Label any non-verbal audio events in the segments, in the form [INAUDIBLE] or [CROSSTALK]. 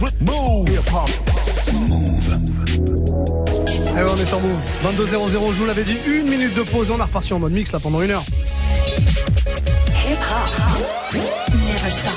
Move. Move. Eh ouais, on est sur Move. 22-0-0, je vous l'avais dit, une minute de pause. On est reparti en mode mix là pendant une heure. Hip hop. Never stop.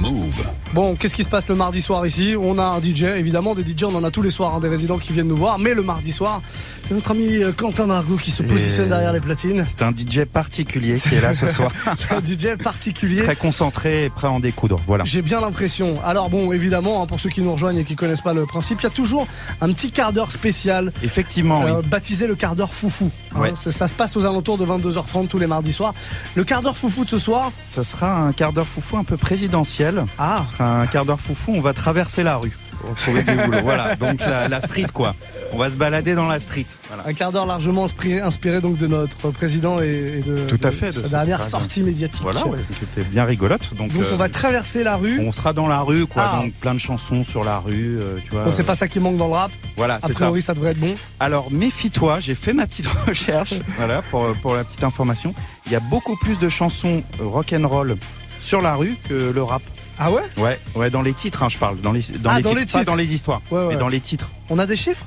Move. Bon, qu'est-ce qui se passe le mardi soir ici? On a un DJ, évidemment, des DJ, on en a tous les soirs, hein, des résidents qui viennent nous voir. Mais le mardi soir, c'est notre ami euh, Quentin Margot qui se positionne derrière les platines. C'est un DJ particulier qui est là ce soir. [LAUGHS] un DJ particulier. Très concentré et prêt à en découdre. Voilà. J'ai bien l'impression. Alors bon, évidemment, hein, pour ceux qui nous rejoignent et qui connaissent pas le principe, il y a toujours un petit quart d'heure spécial, Effectivement, oui. euh, baptisé le quart d'heure foufou. Hein, Ouais. ça, ça se passe aux alentours de 22h30 tous les mardis soirs. Le quart d'heure foufou de ce soir, Ce sera un quart d'heure foufou un peu présidentiel. Ah. Ce sera un quart d'heure foufou, on va traverser la rue pour trouver du boulot. Voilà, donc la, la street quoi. On va se balader dans la street. Voilà. un quart d'heure largement inspiré, donc de notre président et, et de, Tout à de fait, de sa dernière sortie médiatique. Voilà, ouais, qui était bien rigolote. Donc, Donc euh, on va traverser la rue. on sera dans la rue quoi, Ah. donc plein de chansons sur la rue, euh, tu vois. Bon, c'est pas ça qui manque dans le rap. Voilà, A c'est ça. priori, ça devrait être bon. Alors méfie-toi, j'ai fait ma petite [LAUGHS] recherche, voilà pour pour la petite information. Il y a beaucoup plus de chansons rock and roll sur la rue que le rap. Ah ouais? Ouais, ouais, dans les titres, hein, je parle, dans les dans Ah, les dans titres, les pas titres. dans les histoires, Ouais, ouais. mais dans les titres. On a des chiffres?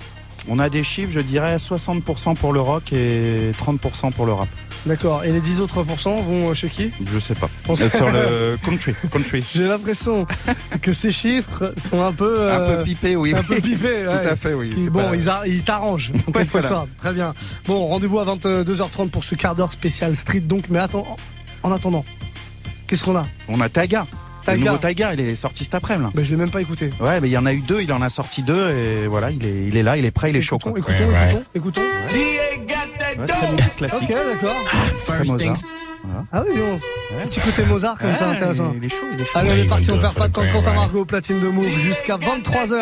On a des chiffres, je dirais 60% pour le rock et 30% pour le rap. D'accord. Et les 10 autres pourcents vont chez qui? Je sais pas. On Euh, sur le [LAUGHS] country, country. J'ai l'impression que ces chiffres sont un peu. Un euh, peu pipé, oui. Un peu pipés. [LAUGHS] Tout à fait, oui. Bon, pas- ils, a- ils t'arrangent, [LAUGHS] en quelque voilà. sorte. Très bien. Bon, rendez-vous à 22h30 pour ce quart d'heure spécial street. Donc, mais attends, en attendant, qu'est-ce qu'on a? On a Taiga. Taiga. Le nouveau Taiga, il est sorti cet après-midi. ben, Je l'ai même pas écouté. Ouais, mais il y en a eu deux, il en a sorti deux et voilà, il est, il est là, il est prêt, il est chaud. Écoutons, quoi. écoutons, Ouais, écoutons, écoutons. Ouais, très musique classique. Ok, d'accord. Mozart. things Ah oui, bon. Ouais. Petit côté Mozart comme ça, Ouais, intéressant. Il est chaud, il est chaud. Allez, on Ouais, est parti, on le perd pas de temps. ouais, Quentin ouais. Margot au platine de Move jusqu'à 23h.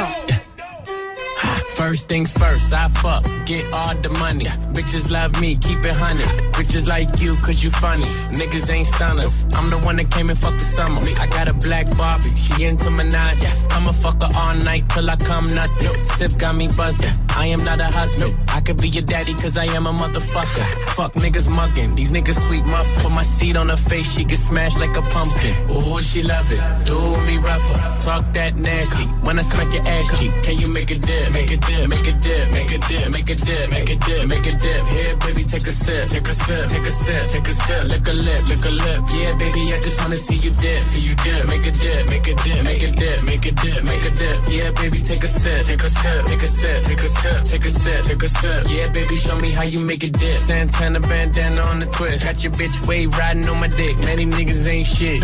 First things first, I fuck, get all the money. Bitches love me, keep it honey. Bitches like you, cause you funny. Niggas ain't stunners. I'm the one that came and fucked the summer. I got a black Barbie, she into Minaj. I'ma fuck her all night till I come nothing. Sip got me buzzing. I am not a husband. I could be your daddy, cause I am a motherfucker. Fuck niggas mugging, these niggas sweet muff. Put my seed on her face, she get smashed like a pumpkin. Ooh, she love it. Do me rougher. Talk that nasty. When I smack your ass cheek, can you make a dip? Make a dip, make a dip, make a dip, make a dip, make a dip, make a dip. Here, baby, take a sip, take a sip, take a sip, take a sip. Lick a lip, lick a lip. Yeah, baby, I just wanna see you dip, see you dip. Make a dip, make a dip, make a dip, make a dip, make a dip. Yeah, baby, take a sip, take a sip, take a sip, take a sip, take a sip, take a sip. Yeah, baby, show me how you make a dip. Santana bandana on the twist. Got your bitch way riding on my dick. Many niggas ain't shit.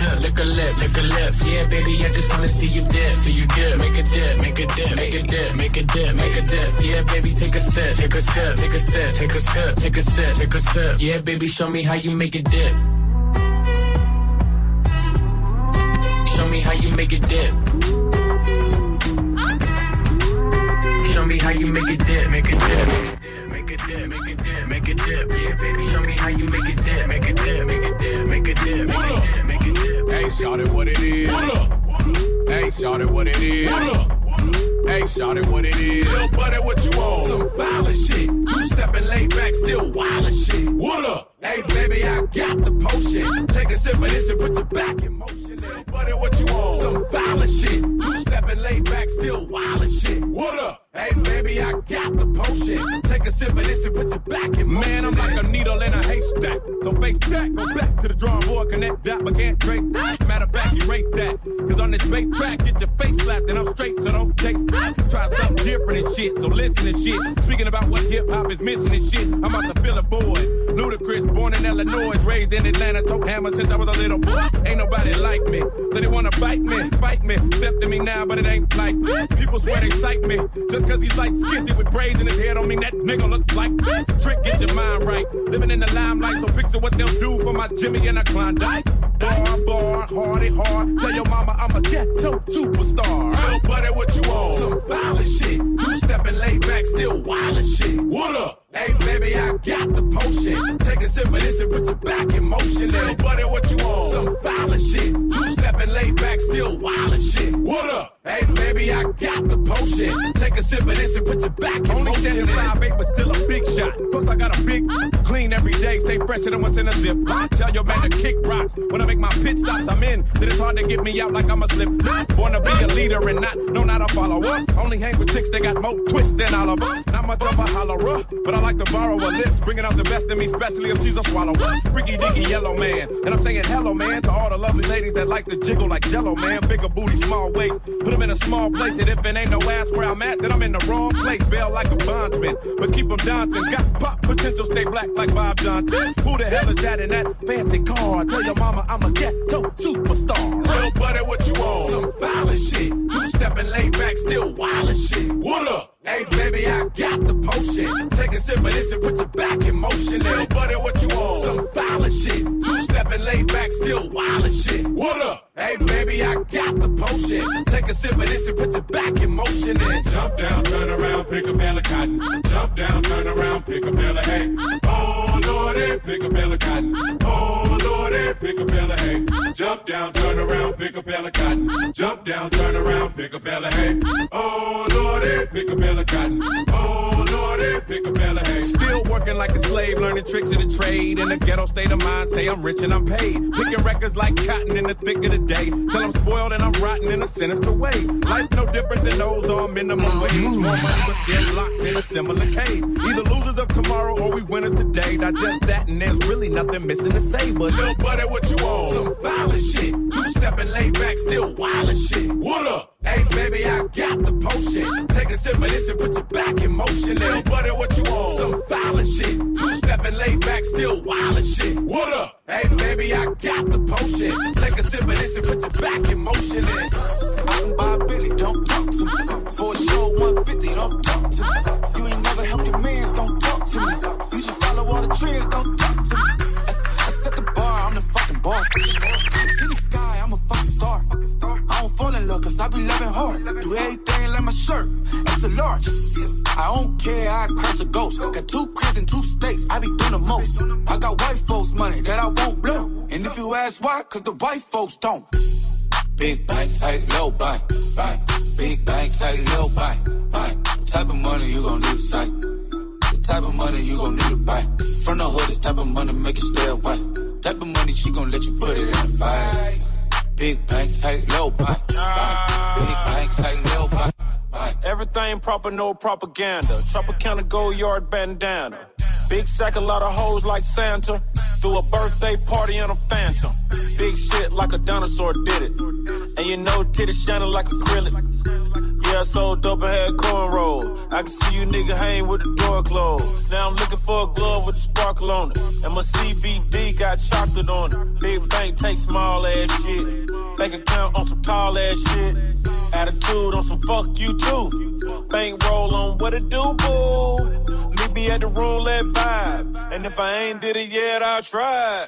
Lick a lip, lick a lip. Yeah, baby, I just wanna see you dip, see you dip. Make a dip, make a dip, make a dip, make a dip, make a dip. Yeah, baby, take a sip, take a sip, take a sip, take a sip, take a sip, take a sip. Yeah, baby, show me how you make a dip. Show me how you make a dip. Show me how you make a dip, make a dip. Make a dip, make a dip, make a dip. Yeah, baby, show me how you make a dip, make a dip, make a dip, make a dip, make a dip, make a dip. Hey, shout it what it is. What up? Hey, shout it what it is. What up? Hey, shout it what it is. Little buddy, what you on? Some violent shit. Two stepping laid back, still wild and shit. What up? Hey, baby, I got the potion. Take a sip of this and put your back in motion. Little buddy, what you on? Some violent shit. Two stepping laid back, still wild and shit. What up? Hey, baby, I got the potion. Take a sip of this and put your back in motion. Man, I'm like a needle in a haystack. So face that, go back to the drawing board, connect that, but can't trace that. Matter of fact, erase that. Cause on this bass track, get your face slapped, and I'm straight, so don't taste that. Try something different and shit, so listen and shit. Speaking about what hip hop is missing and shit, I'm about to fill a void. Ludacris, born in Illinois, raised in Atlanta, tote hammer since I was a little boy. Ain't nobody like me, so they wanna bite me, fight me. Step to me now, but it ain't like people swear they sight me. Just cause he's like skinty with braids in his head, don't mean that nigga looks like trick. Get your mind right, living in the limelight, so picture what they'll do for my Jimmy and a Klondike. Bar, bar, hardy, hard. Tell your mama I'm a ghetto superstar. Real buddy, what you want? Some violent shit. Two stepping laid back, still wild shit. What up? Hey baby, I got the potion. Take a sip of this and put your back in motion. Little buddy, what you want? Some violent shit. Two stepping laid back, still wild and shit. What up? Hey baby, I got the potion. Take a sip of this and put your back in Only motion. standing five eight, but still a big shot. Plus I got a big clean every day, stay fresher than what's in a zip. I tell your man to kick rocks. When I make my pit stops, I'm in. Then it's hard to get me out like I'm a slip. Born to be a leader and not no, not a follower. Only hang with chicks that got more twists than all of Oliver. Of a hollerer, but I like to borrow her lips, bringing out the best in me, especially if she's a swallower. Freaky dicky yellow man, and I'm saying hello man to all the lovely ladies that like to jiggle like Jello man. Bigger booty, small waist, put them in a small place, and if it ain't no ass where I'm at, then I'm in the wrong place. Bail like a bondsman, but keep them dancing. Got pop potential, stay black like Bob Johnson. Who the hell is that in that fancy car? Tell your mama I'm a ghetto superstar. Real buddy, what you want? Some violent shit. Two stepping laid back, still wild shit. What up? Hey baby, I got the potion. Take a sip of this and put your back in motion. Little buddy, what you want? Some violent shit. Two stepping laid back, still wild shit. What up? Hey baby, I got the potion. Take a sip of this and put your back in motion. And jump down, turn around, pick a bale of cotton. Jump down, turn around, pick a bale of hay. Oh lordy, pick a bale of cotton. Oh lordy, pick a bale of hay. Jump down, turn around, pick a bale of cotton. Jump down, turn around, pick a bale of hay. Oh lordy, pick a bale of cotton. Still working like a slave, learning tricks of the trade. In a ghetto state of mind, say I'm rich and I'm paid. Picking records like cotton in the thick of the day. Till I'm spoiled and I'm rotten in a sinister way. Life no different than those on minimum wage. More money but still locked in a similar cave. Either losers of tomorrow or we winners today. Digest that and there's really nothing missing to say. But Little buddy, what you want? Some violent shit. Two stepping laid back, still wild shit. What up? Hey baby, I got the potion. Take a sip of this and put your back in motion. Little buddy, what you want? Some violent shit. Two stepping laid back, still wild and shit. What up? Hey baby, I got the potion. Take a sip of this and put your back in motion. And I can buy a Billy, don't talk to me. For a show 150, don't talk to me. You ain't never helped your mans, don't talk to me. You just follow all the trends, don't talk to me. I, I set the bar, I'm the fucking bar. I be loving hard. Do everything like my shirt, it's a large. I don't care, I crash a ghost. Got two cribs and two states, I be doing the most. I got white folks' money that I won't blow. And if you ask why, cause the white folks don't. Big bank, tight, low bank, bank. Big bank, tight, low bank, bank. The type of money you gon' need to sight. The type of money you gon' need to buy. From the hood, this type of money make you stay away. Type of money she gon' let you put it in the fight. Big bank, tight, low bank. Big bank, tight, low bank. Everything proper, no propaganda. Tropicana gold yard bandana. Big sack, a lot of hoes like Santa. Threw a birthday party in a phantom. Big shit like a dinosaur did it. And you know, titties shining like acrylic. Yeah, I sold dope and had cornrow. I can see you nigga hang with the door closed. Now I'm looking for a glove with a sparkle on it. And my CBD got chocolate on it. Big bank take small ass shit. Bank account on some tall ass shit. Attitude on some fuck you too. Bank roll on what it do, boo. Meet me at the roulette vibe. And if I ain't did it yet, I'll try.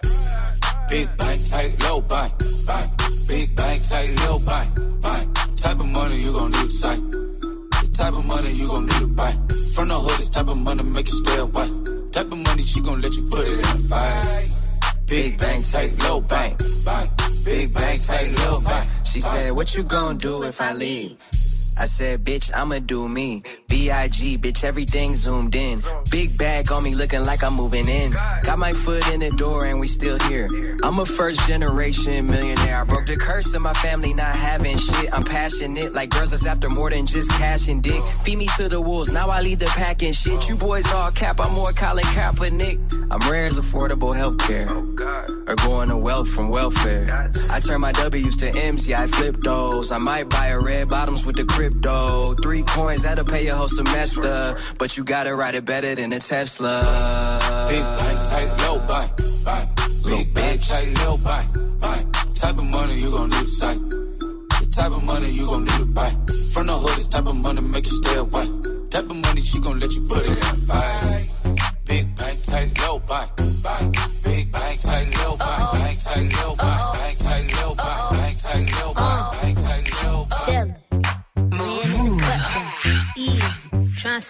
Big bank, tight, low bank, bank. Big bank, tight, low bank, bank. Type of money you gon' need to sight. The type of money you gon' need to buy. From the hood, this type of money make you stay away. Type of money she gon' let you put it in the fight. Big bank, take low bank, bank. Big bank, take low bank. She said, What you gonna do if I leave? I said, Bitch, I'ma do me. B.I.G., bitch, everything zoomed in. Big bag on me looking like I'm moving in. Got my foot in the door and we still here. I'm a first generation millionaire. I broke the curse of my family not having shit. I'm passionate like girls that's after more than just cash and dick. Feed me to the wolves, now I lead the pack and shit. You boys all cap, I'm more Colin Kaepernick. I'm rare as affordable healthcare. Oh, or going to wealth from welfare. I turn my W's to M's, yeah, I flip those. I might buy a red bottoms with the crypto. Three coins, that'll pay your whole semester. But you gotta ride it better than a Tesla. Big bank, tight, low bank, bank. Big bank, tight, low bank, bank. Type of money you gon' need to sight. The type of money you gon' need to buy. From the hood, this type of money make you stay away. Type of money she gon' let you put it in the fight.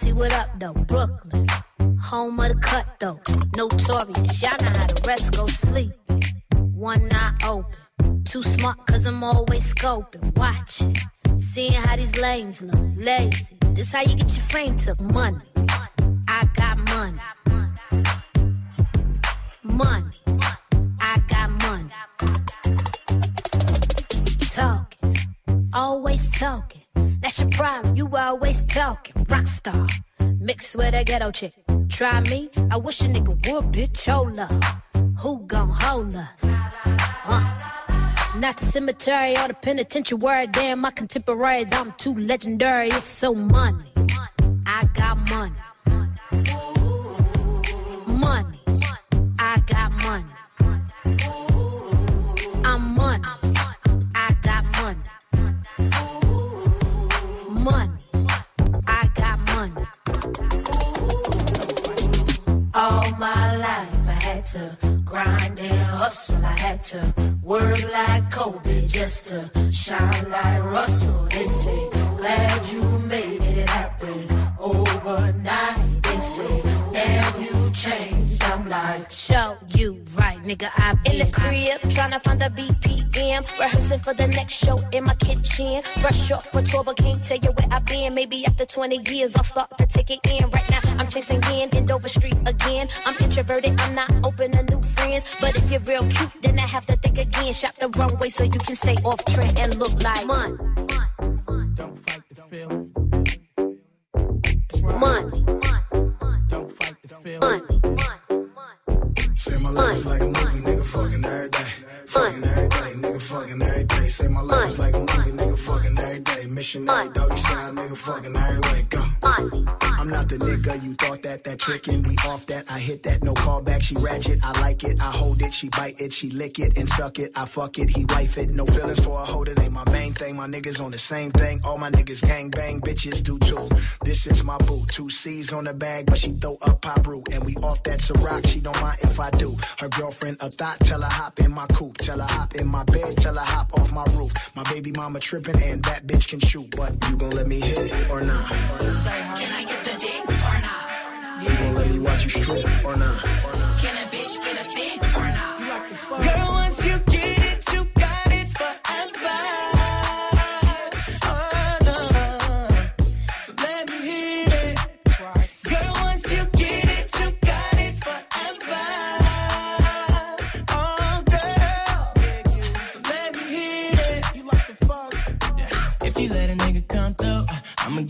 Philly, what up though? Brooklyn, home of the cut cutthroats. Notorious, y'all know how the rest go sleep. One eye open, too smart cause I'm always scoping, watching. Seeing how these lames look, lazy. This how you get your frame took, money. I got money. Money. I got money. Talking. Always talking. That's your problem. You always talking. Rockstar. Mixed with a ghetto chick. Try me. I wish a nigga would, bitch. Hold up. Who gon' hold us? Uh. Not the cemetery or the penitentiary. Damn, my contemporaries. I'm too legendary. It's so money. I got. Money. All my life I had to grind and hustle. I had to work like Kobe just to shine like Russell. They say, glad you made it happen overnight. They say, damn, you changed. I'm like, show nigga. I been in the crib tryna find the BPM, rehearsing for the next show in my kitchen. Fresh off for tour, but can't tell you where I've been. Maybe after 20 years, I'll start to take it in. Right now, I'm chasing in in Dover Street again. I'm introverted, I'm not open to new friends. But if you're real cute, then I have to think again. Shop the wrong way so you can stay off trend and look like money. Don't fight the feeling. Money. Don't fight the feeling. Money. Fucking every day, nigga fucking every day. Say my life is like a movie, nigga fucking every day. Missionary doggy style, nigga fucking every way. Go. I'm not the nigga you thought that, that trickin'. We off that, I hit that, no callback. She ratchet, I like it, I hold it, she bite it, she lick it and suck it. I fuck it, he wife it. No feelings for a hold it ain't my main thing. My niggas on the same thing. All my niggas gang bang, bitches do too. This is my boo, two C's on the bag, but she throw up pop root. And we off that Ciroc, she don't mind if I do. Her girlfriend a thought, tell her hop in my coupe, tell her hop in my bed, tell her hop off my roof. My baby mama tripping and that bitch can shoot, but you gon' let me hit it or not? Can I get the dick or not? You gon' let me watch you strip or not?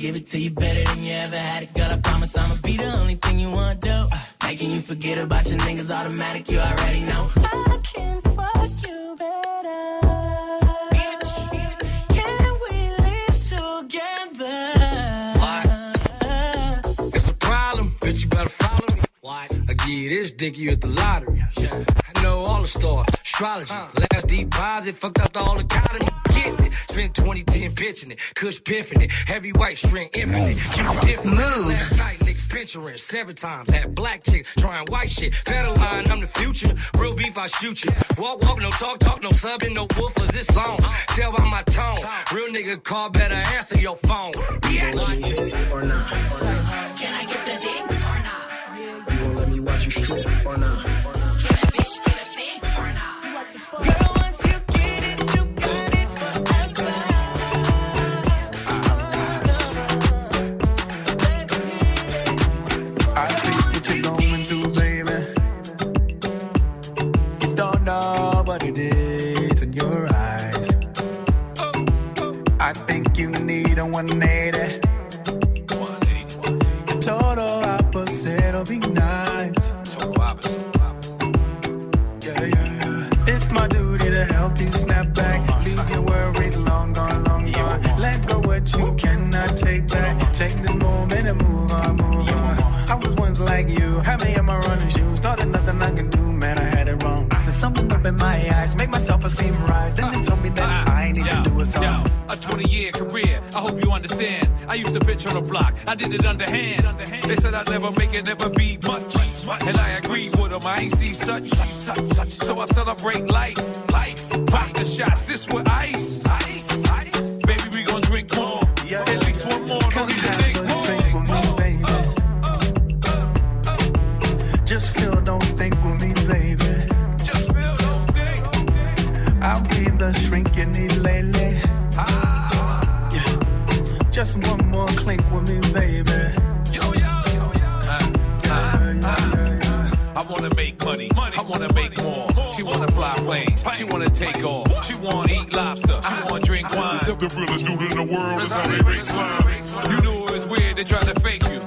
Give it to you better than you ever had it. Girl, I promise I'ma be the only thing you want to do. Uh, Making you forget about your niggas automatic, you already know. I can fuck you better. Can we live together? It's a problem, bitch. You better follow me. What? I give you this dick, you at the lottery. Yeah. I know all the stars, astrology. Last deposit, fucked up the whole economy. Getting it. Spent 2010 pitching it. Kush piffing it. Heavy white string, infinite. You different. Move. Last night, niggas venturing seven times. Had black chicks trying white shit. Federal line, I'm the future. Real beef, I shoot you. Walk, walk, no talk, talk, no subbing, no woofers. It's on. Tell by my tone. Real nigga call, better answer your phone. You gon' let me or not? Can I get the dick or not? You gon' let me watch you strip or not? 180. Total opposite will be nice. Total opposite. Yeah, yeah, yeah. It's my duty to help you snap back. Leave your worries long gone, long gone. Let go what you cannot take back. Take this moment and move on, move on. I was once like you, had me in my running shoes. Thought that nothing I can do, man, I had it wrong. There's something up in my eyes, make myself a seem rise. Then they told me that I need to do a song. A 20 year career, I hope you understand. I used to bitch on the block. I did it underhand. They said I'd never make it, never be much. And I agree with them. I ain't see such. So I celebrate life. Life. Vodka shots. This with ice. Ice. Baby, we gon' drink more. At least one more. Don't need to think more. me, baby. Just feel, don't think with me, baby. Just feel, don't think. I'll be the shrink you need. Just one more clink with me, baby. Yo, yo, yo, yo. I wanna make money. I wanna make more. She wanna fly planes. She wanna take off. She wanna eat lobster. She wanna drink wine. The realest dude in the world is how they make slime. You knew it was weird. They try to fake you.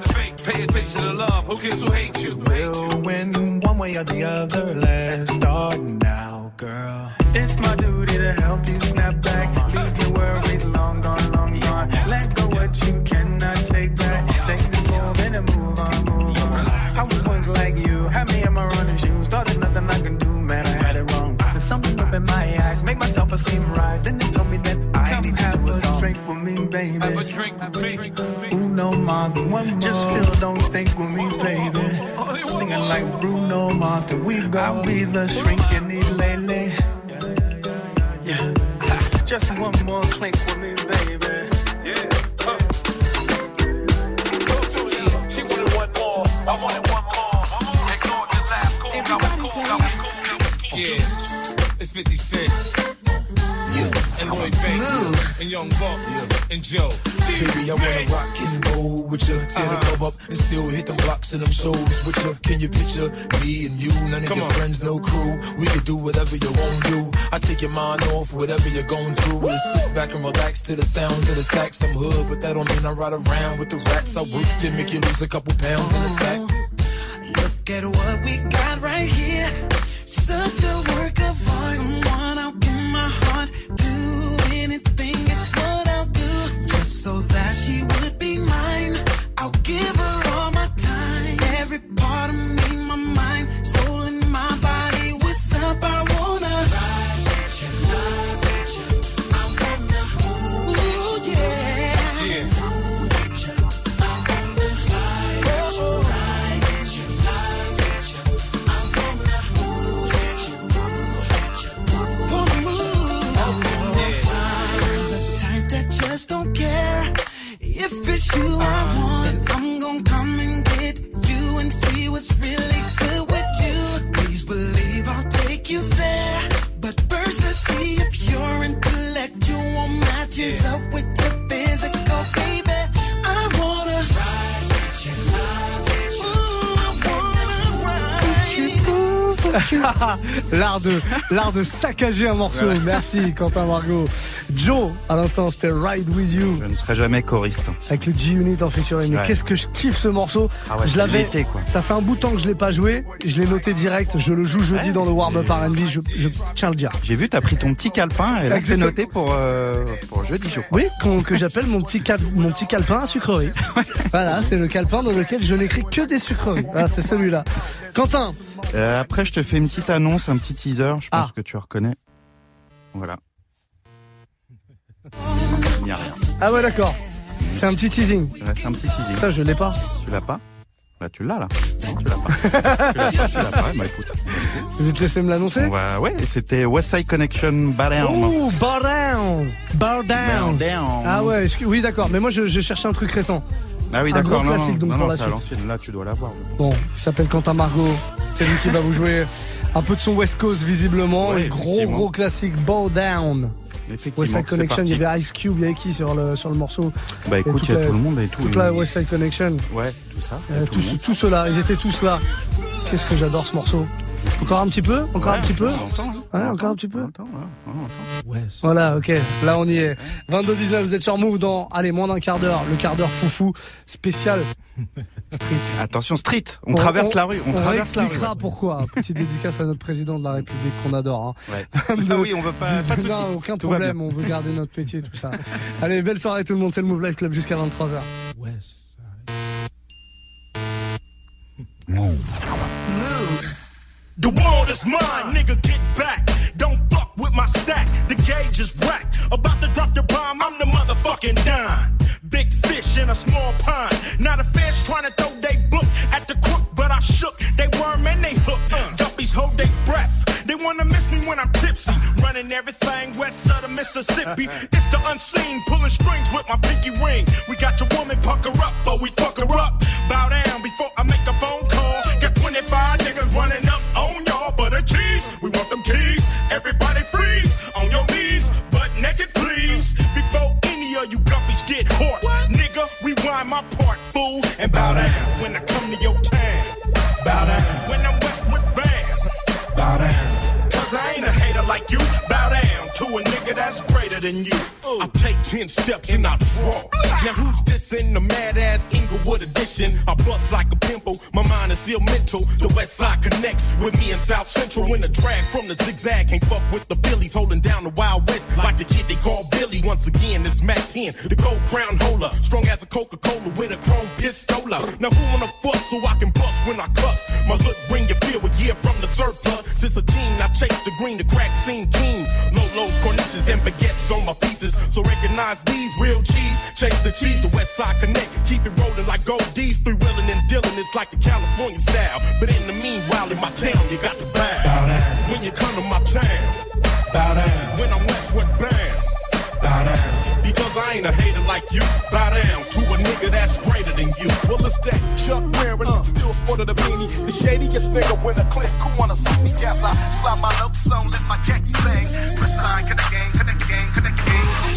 Pay attention to love. Who cares who hates you? We'll win one way or the other. Let's start now, girl. It's my duty to help you snap back. Leave your worries long gone, long gone. Let go what you cannot take back. Take the moment and move on, move on. I was once like you, had me in my running shoes. Thought there's nothing I can do, man, I had it wrong. There's something up in my eyes, make my self esteem rise. Then they told me that I need to have a drink with me, baby. Have a drink with me. Uno Mars, one more. Just feel, don't think with me, baby. Singing like Bruno Mars, that we gon' be the shrink you need lately. Yeah, just one more clink with me, baby. Yeah. It's 50 Cent. And Lloyd Banks. Mm. And Young Buck. And Joe. Baby, I wanna rock and roll with you. Tear the uh-huh. club up and still hit them blocks and them shows with you. Can you picture me and you? None of Come your on. friends, no crew. We can do whatever you want to do. I take your mind off whatever you're going through. And sit back and relax to the sound of the sax. I'm hood, but that don't mean I ride around with the rats. I work to make you lose a couple pounds in the sack. Look at what we got right here. Such a work of art. Someone I'll give my heart. Do anything is what I'll do. Just so that she would be mine. I'll give her all my [LAUGHS] l'art de l'art de saccager un morceau. Voilà. Merci Quentin Margot. Joe, à l'instant c'était Ride With You Je ne serai jamais choriste. avec le G-Unit en featuring. Mais qu'est-ce que je kiffe ce morceau. Ah ouais, je l'avais. Ça fait un bout de temps que je l'ai pas joué. Je l'ai noté direct. Je le joue jeudi Ouais, dans le warm-up R&B. Je, je tiens à le dire. J'ai vu, t'as pris ton petit calepin et là c'est noté pour, euh, pour jeudi, je crois. Oui, que j'appelle mon petit cal- mon petit calepin à sucrerie. [LAUGHS] voilà, c'est le calepin dans lequel je n'écris que des sucreries. Voilà, c'est celui-là. Quentin, Euh, après, je te fais une petite annonce, un petit teaser. Je pense Ah. que tu reconnais. Voilà. Il n'y a rien. ah ouais d'accord. C'est un petit teasing. Ouais, c'est un petit teasing. Ça, je l'ai pas. Tu l'as pas Là, tu l'as là. Non, tu l'as pas. tu l'as pas, tu l'as pas. [LAUGHS] Bah écoute. Je vais te laisser me l'annoncer. On va... Ouais, c'était West Side Connection Balearm. Oh, bar down, bar down. Down. Ah ouais, excuse- oui d'accord. Mais moi je, je cherchais un truc récent. Ah oui, d'accord. Non, classique, donc, non, pour non, la suite. l'ancienne. Là, tu dois l'avoir. Bon, il s'appelle Quentin Margot. C'est lui qui va vous jouer un peu de son West Coast visiblement. Ouais, et gros gros classique, Bow Down. Effectivement, West Side Connection, il y avait Ice Cube, il y avait qui sur le, sur le morceau Bah écoute, il y a la- tout le monde et tout. Toute la West Side Connection. Ouais, tout ça. Euh, tout tous ceux-là, ils étaient tous là. Qu'est-ce que j'adore ce morceau. Encore un petit peu Encore un petit peu hein. Ouais, On encore un petit peu on entend, ouais. Voilà, ok, là on y est. 22-19, vous êtes sur Move dans, allez, moins d'un quart d'heure, le quart d'heure foufou spécial [LAUGHS] street. Attention, street. On, traverse la rue. On, traverse la rue. pourquoi. Petite dédicace à notre président de la République qu'on adore. Hein. Ouais. [LAUGHS] De- Ah oui, on veut pas, pas de. Non, aucun Tout problème, on veut garder notre métier, tout ça. [LAUGHS] Allez, belle soirée tout le monde, c'est le Move Life Club jusqu'à 23h. The world is mine, nigga, get back. Don't fuck with my stack, the gauge is whack. About to drop the bomb, I'm the motherfucking dime. In a small pond. Not a fish trying to throw they book at the crook, but I shook. They worm and they hook. Guppies hold their breath. They wanna miss me when I'm tipsy. Running everything west of the Mississippi. It's the unseen, pulling strings with my pinky ring. We got your woman pucker up, but we fuck her up. Bow down before I make a phone call. Got 25 niggas running up on y'all for the cheese. We want them keys. Everybody freeze on your knees. and bow down when I come to your town. Bow down when I'm west with Bass. Bow down. Cause I ain't a hater like you. Bow down to a nigga that's greater than you. I take 10 steps and I draw. Now who's this in the mad ass Inglewood edition? I bust like a pimple, my mind is still mental. The west side connects with me in South Central. When the drag from the zigzag can't fuck with the Phillies, holding down the Wild West like the kid they call Billy. Once again, it's Mack 10, the gold crown holder. Strong as a Coca Cola with a chrome pistola. Now who wanna fuss so I can bust when I cuss? My look bring you feel a year from the surplus. Since a teen, I chase the green, the crack scene keen. Cornices, and baguettes on my pieces. So recognize these real cheese. Chase the cheese, the West Side Connect. Keep it rolling like gold D's. Three wheeling and dealing, it's like the California style. But in the meanwhile, in my town, you got to bow. bow. When you come to my town, bow down. When I'm Westward bound, I ain't a hater like you. Bow down to a nigga that's greater than you. Well, it's that Chuck wearing, uh. still sporting the beanie. The shadiest nigga with a click who wanna see me. Yes, I slide my notes on, let my khaki sing. Resign, connect gang, connect gang, connect gang.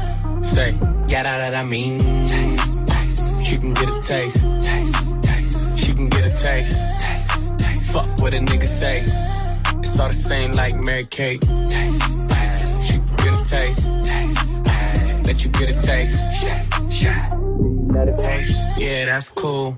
Say, yeah, that, that I mean. She can get a taste. taste, taste. She can get a taste. taste, taste. Fuck what a nigga say. It's all the same like Mary Kate. Taste, taste. She can get a taste. taste, taste. Let you get a taste. Let it taste. Yeah, that's cool.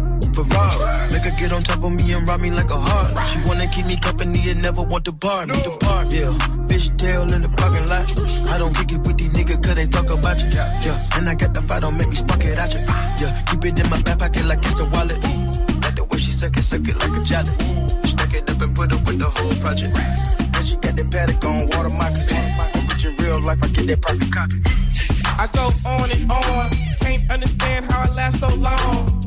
Ferrari. Make her get on top of me and rob me like a heart. She wanna keep me company and never want to bar me. The bar, yeah. Fish tail in the parking lot. I don't kick it with these niggas cause they talk about you. Yeah, and I got the fight, don't make me spark it at you. Yeah, keep it in my back pocket like it's a wallet. Like the way she suck it, suck it like a jelly. Stack it up and put it with the whole project. And she got that paddock on water moccasin. Rich in real life, I get that perfect copy. I go on and on. Can't understand how I last so long.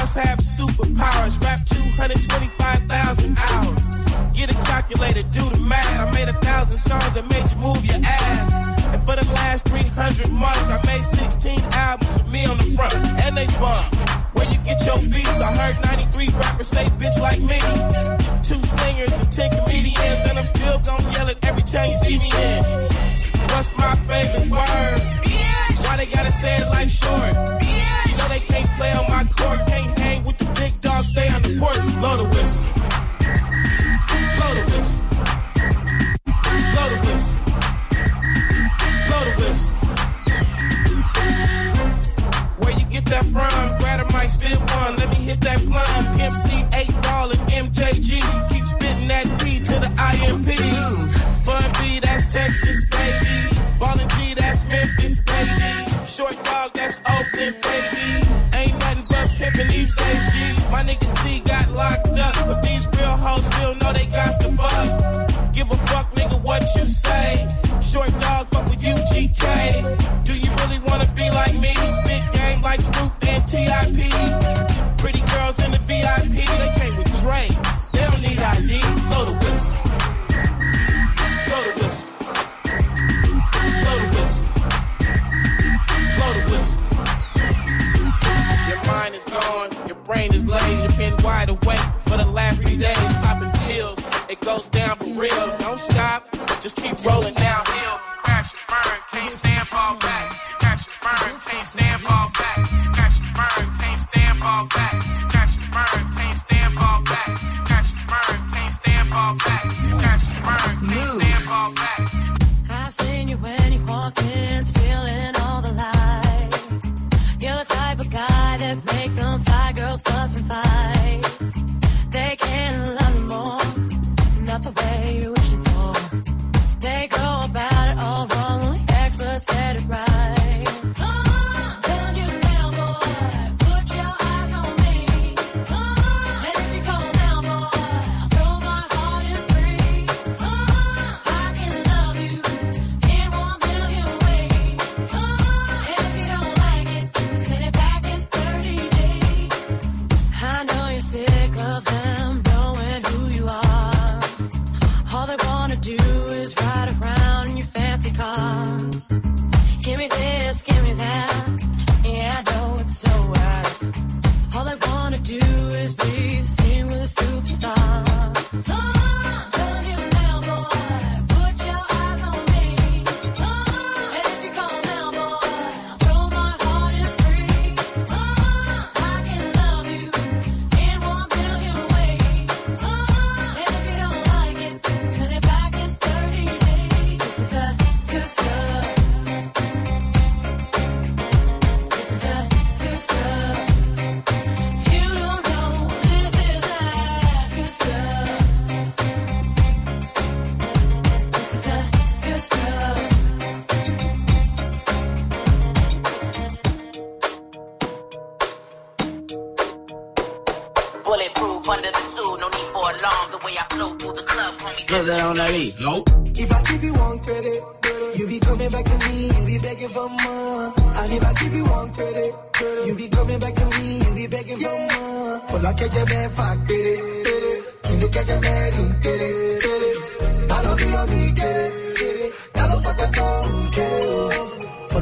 Must have superpowers. Rap 225,000 hours. Get a calculator, do the math. I made a thousand songs that made you move your ass. And for the last 300 months, I made 16 albums with me on the front. And they bump. Where you get your beats? I heard 93 rappers say bitch like me. Two singers and 10 comedians. And I'm still gonna yell it every time you see me in. What's my favorite word? Why they gotta say it like short? Know they can't play on my court, can't hang with the big dogs, stay on the porch. Blow the whistle. Blow the whistle. Blow the whistle. Blow the whistle. Where you get that from? Grab a mic, spit one. Let me hit that plum. Pimp C, 8 ball, and MJG. Keep spitting that P to the IMP. Bun B, that's Texas,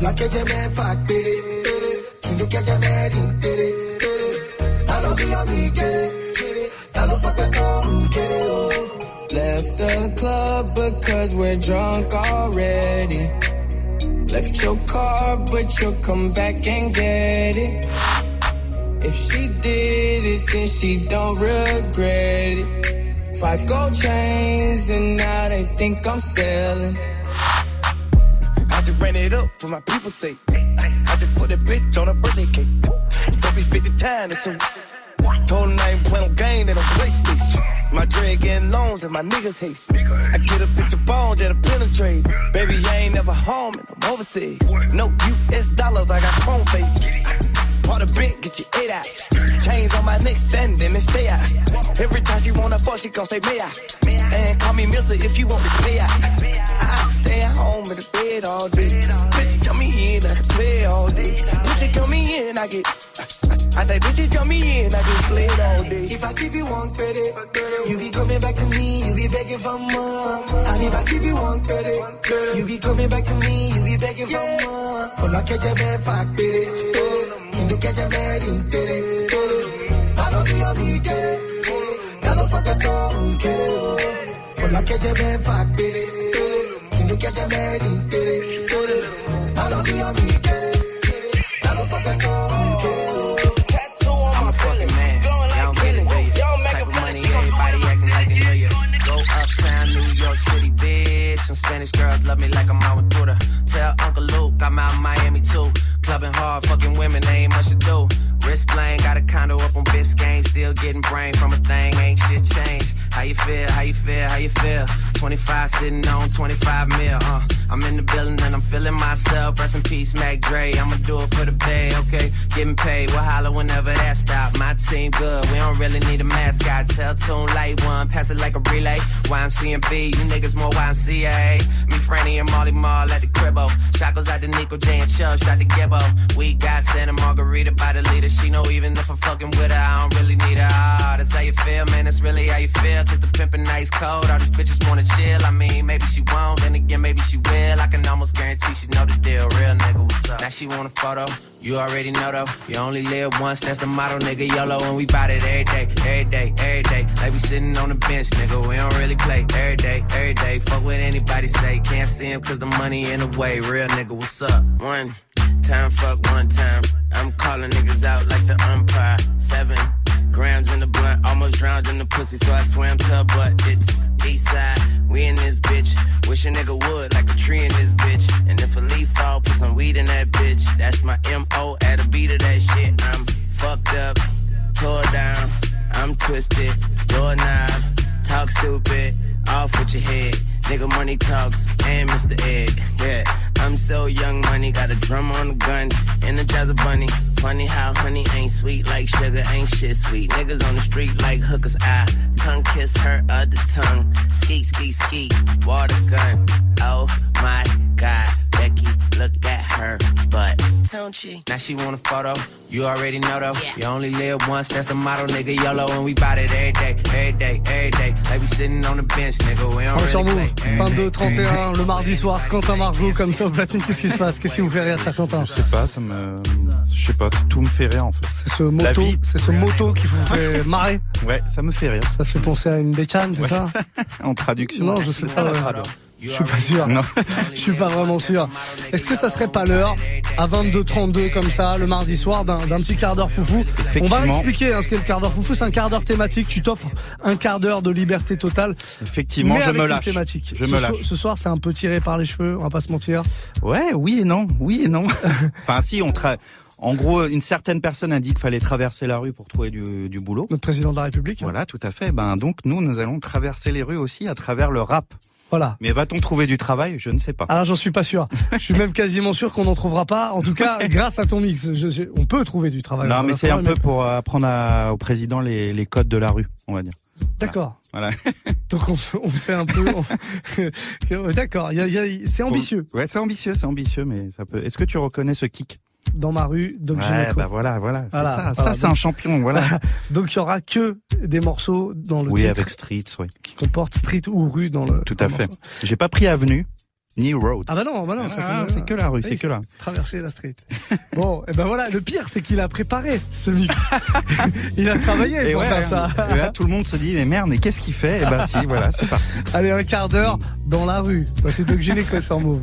For like a man, fuck, baby. You look at your man, baby. I don't be on me, get it. I don't suck at all, get it. Left the club because we're drunk already. Left your car, but you'll come back and get it. If she did it, then she don't regret it. Five gold chains, and now they think I'm selling. Ran it up for my people's sake. I just put a bitch on a birthday cake. Told me 50 times, so told him I ain't playing no game, they don't PlayStation. My dread getting loans and my niggas haste. I get a bitch of bones that'll penetrate. Baby, I ain't never home and I'm overseas. No US dollars, I got chrome faces. Part a bit, get your it out. Chains on my neck, standing and stay out. Every time she wanna fuck, she gon' say, may I? And call me Mister if you want to stay out. I stay at home in the bed all day. Bitch, come me in, I can play all day. Bitch, come me in, I get. I say, bitch, come me in, I get played all day. If I give you one credit, you be coming back to me, you be begging for more. And if I give you one credit, you be coming back to me, you be begging for more. For like a man, fuck, baby. You look at your man, I don't be on me, get it. I don't suck at all, get it. For like a man, fuck, baby. You at your man, I don't be on me, get it. I don't suck at all, get it. Tattoo on my fucking man. Y'all make of money, everybody acting like they know you. Go uptown, New York City, bitch. Some Spanish girls love me like I'm out with Twitter. Tell Uncle Luke I'm out in Miami too. Clubbing hard, fucking women, ain't much to do. Wrist bling, got a condo up on Biscayne. Still getting brain from a thing, ain't shit changed. How you feel, how you feel, how you feel? 25 sitting on 25 mil, uh. I'm in the building and I'm feeling myself. Rest in peace, Mac Dre. I'ma do it for the pay, okay? Getting paid, we'll holler whenever that stop. My team good, we don't really need a mascot. Tell Tune Light One, pass it like a relay. YMC you niggas more YMCA. Me, Franny, and Molly Mall at the cribbo. Shot goes out to Nico J and Chubb, shot to Gibbo. We got Santa Margarita by the leader. She know even if I'm fucking with her, I don't really need her. Ah, that's how you feel, man. That's really how you feel. Cause the pimpin' nice cold. All these bitches wanna chill. I mean, maybe she won't, then again, maybe she will. I can almost guarantee she know the deal. Real nigga, what's up? Now she want a photo. You already know though. You only live once, that's the motto, nigga. YOLO, and we bout it every day, every day, every day. Like we sitting on the bench, nigga. We don't really play every day, every day. Fuck see him cause the money in the way. Real nigga, what's up? One time, fuck one time. I'm calling niggas out like the umpire. Seven grams in the blunt, almost drowned in the pussy, so I swam to her butt. It's east side, we in this bitch. Wish a nigga would, like a tree in this bitch. And if a leaf fall, put some weed in that bitch. That's my MO at a beat of that shit. I'm fucked up, tore down. I'm twisted, doorknob, talk stupid, off with your head. Nigga money talks and Mr. Egg. Yeah, I'm so young money, got a drum on the gun, energize a bunny. Funny how honey ain't sweet like sugar, ain't shit sweet. Niggas on the street like hookers, I tongue kiss her other tongue. Ski, ski, ski, water gun. Oh my god, Becky, look at her butt. Don't she? Now she want a photo, you already know though. You only live once, that's the motto, nigga. YOLO, and we bout it every day, every day, every day. Like we sitting on the bench, nigga. We don't On est sur really play. 22, 31, le mardi soir, Quentin Margot comme ça platine, qu'est-ce qui se passe? Qu'est-ce qui vous fait rire, cher Quentin Je sais pas, ça me. Je sais pas, tout me fait rire en fait. C'est ce moto, c'est ce moto qui vous fait [LAUGHS] marrer? Ouais, ça me fait rire. Ça fait penser à une bécane, c'est Ouais. ça? [LAUGHS] En traduction. Non, je sais pas. ouais. Je suis pas sûr. Non. [LAUGHS] Je suis pas vraiment sûr. Est-ce que ça serait pas l'heure, à 22h32 comme ça, le mardi soir, d'un petit quart d'heure foufou? On va expliquer hein, ce qu'est le quart d'heure foufou. C'est un quart d'heure thématique. Tu t'offres un quart d'heure de liberté totale. Effectivement, mais je avec me lâche. Thématique. Je ce, me so- lâche. ce soir, c'est un peu tiré par les cheveux. On va pas se mentir. Ouais, oui et non, oui et non. [LAUGHS] enfin, si on tra... En gros, une certaine personne a dit qu'il fallait traverser la rue pour trouver du, du boulot. Notre président de la République. Voilà, tout à fait. Ben donc nous, nous allons traverser les rues aussi à travers le rap. Voilà. Mais va-t-on trouver du travail? Je ne sais pas. Alors j'en suis pas sûr. [LAUGHS] Je suis même quasiment sûr qu'on n'en trouvera pas. En tout cas, grâce à ton mix, je- je- on peut trouver du travail. non, On mais c'est un peu pour apprendre à- au président les, les codes de la rue, on va dire. D'accord. Voilà. Donc on, on fait un peu. on- [LAUGHS] D'accord. C'est ambitieux. Ouais, c'est ambitieux, c'est ambitieux, mais ça peut. Est-ce que tu reconnais ce kick? Dans ma rue, Doc Ouais, bah voilà, voilà. C'est Voilà, ça, voilà. ça c'est un Donc- champion, voilà. [LAUGHS] Donc il y aura que des morceaux dans le oui, titre avec Streets, oui. qui comportent street ou rue dans le. Tout à fait. J'ai pas pris avenue ni road. Ah bah non, bah non, Ah, c'est que la rue, c'est que là. Traverser la street. [LAUGHS] Bon, et ben voilà, le pire c'est qu'il a préparé ce mix. [LAUGHS] Il a travaillé Et pour ouais, faire ça. et là, tout le monde se dit, mais merde, mais qu'est-ce qu'il fait? Et bah si, voilà, c'est parti. Allez, un quart d'heure dans la rue. Voici Doc Gineco sur Move.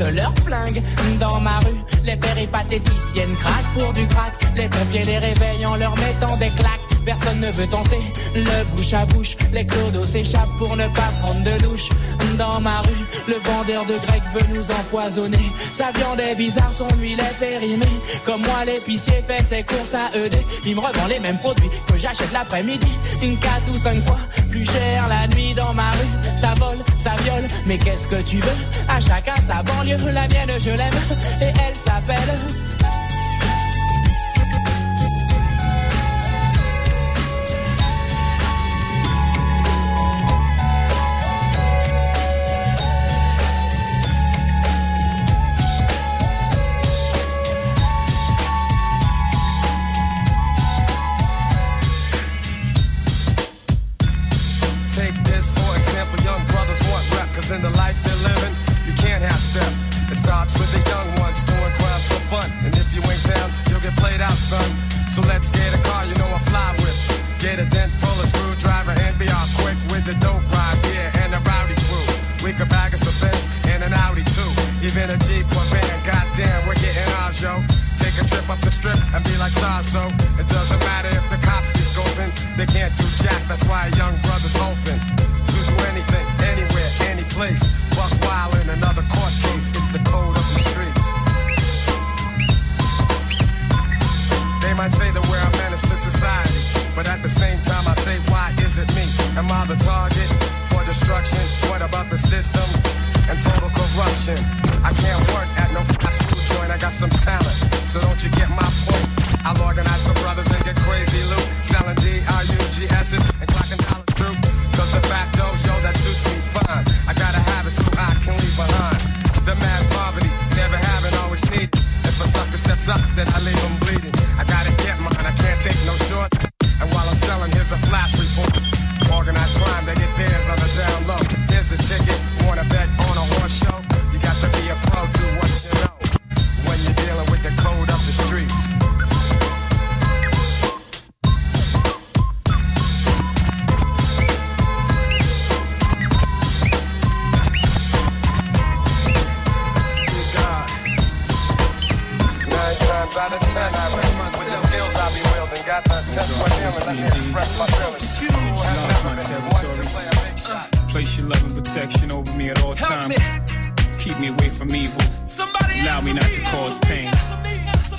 sortent leurs flingues. Dans ma rue, les péripatéticiennes craquent pour du crack. Les pompiers les réveillent en leur mettant des claques. Personne ne veut tenter le bouche à bouche. Les clodos s'échappent pour ne pas prendre de douche. Dans ma rue, le vendeur de grec veut nous empoisonner. Sa viande est bizarre, son huile est périmée. Comme moi, l'épicier fait ses courses à ED. Il me revend les mêmes produits que j'achète l'après-midi. Une quatre ou cinq fois plus cher la nuit dans ma rue. Ça vole, ça viole, mais qu'est-ce que tu veux? À chacun sa banlieue, la mienne je l'aime. Et elle s'appelle. Played out, son. So let's get a car, you know I fly with. Get a dent, pull a screwdriver, and be off quick with the dope ride, yeah, and a rowdy crew. We could bag us a Benz and an Audi too. Even a Jeep or van, goddamn, we're getting ours, yo. Take a trip up the strip and be like stars, so it doesn't matter if the cops be scoping. They can't do jack, that's why a young brother's open. To do anything, anywhere, any place. Buck wild in another court case, it's the code of the might say that we're a menace to society, but at the same time I say, why is it me? Am I the target for destruction? What about the system and total corruption? I can't work at no fast food joint, I got some talent, so don't you get my point? I'll organize some brothers and get crazy loot, selling D-R-U-G-S's and clocking dollars through. Cause the facto, yo, that suits me fine. I gotta have it so I can leave behind. The mad poverty, never having, always need. If a sucker steps up, then I leave him bleeding. I gotta get mine, I can't take no short. And while I'm selling, here's a flash report. Organized crime, they get theirs on the down low. Here's the ticket, wanna bet on a horse show? You got to be a pro, do what you know. When you're dealing with the code of the streets. Out of ten, skills I be wielding, got the tenth one here and let me express my feelings. Who has never been one to play a big shot? Place your love and protection over me at all times. Keep me away from evil. Somebody Allow me not to cause pain.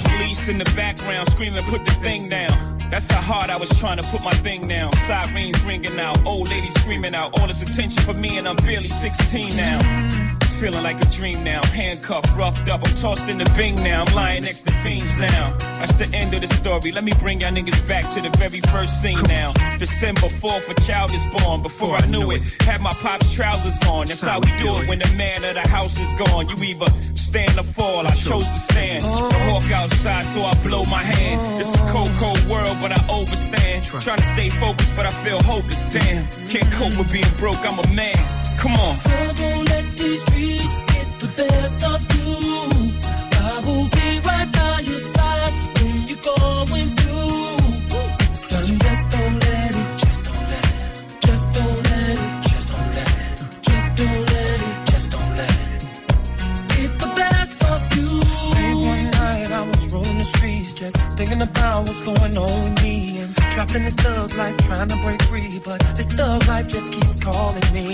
Police in the background screaming, put the thing down. That's how hard I was trying to put my thing down. Sirens ringing out, old ladies screaming out. All this attention for me, and I'm barely 16 now. Feeling like a dream now. Handcuffed, roughed up, I'm tossed in the bing now. I'm lying next to fiends now. That's the end of the story. Let me bring y'all niggas back to the very first scene now. December 4th, a child is born. Before I knew it, had my pop's trousers on. That's how we do it when the man of the house is gone. You either stand or fall. I chose to stand. The hawk outside, so I blow my hand. It's a cold, cold world, but I overstand. Trying to stay focused, but I feel hopeless. Damn, can't cope with being broke. I'm a man. Come on. So don't let these streets get the best of you. I will be right by your side when you're going through. Son, just don't let it, just don't let it, just don't let it, just don't let it, just don't let it, just don't let it get the best of you. Late one night, I was rolling the streets, just thinking about what's going on with me. And trapped in this thug life, trying to break free. But this thug life just keeps calling me.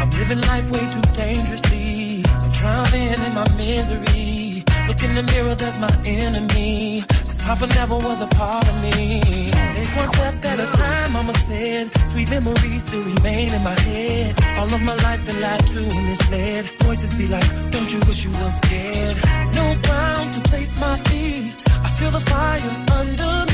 I'm living life way too dangerously. I'm drowning in my misery. Look in the mirror, that's my enemy. Cause Papa never was a part of me. Take one step at a time, mama said. Sweet memories still remain in my head. All of my life been lied to and misled. Voices be like, don't you wish you was dead? No ground to place my feet. I feel the fire under me.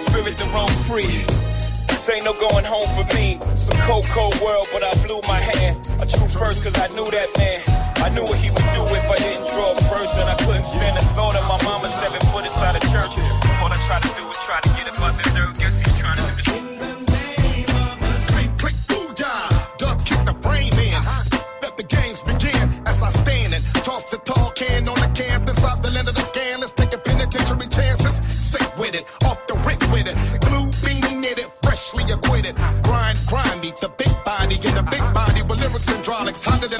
Spirit to roam free. Ain't no going home for me. A cold, cold world, but I blew my hand. I drew first cause I knew that man. I knew what he would do if I didn't draw first. And I couldn't stand the thought of my mama stepping foot inside a church. All I tried to do was try to get above the dirt. Guess he's trying to do this. I stand and toss the tall can on the the of the scan. Let's take a penitentiary chances. With it, off and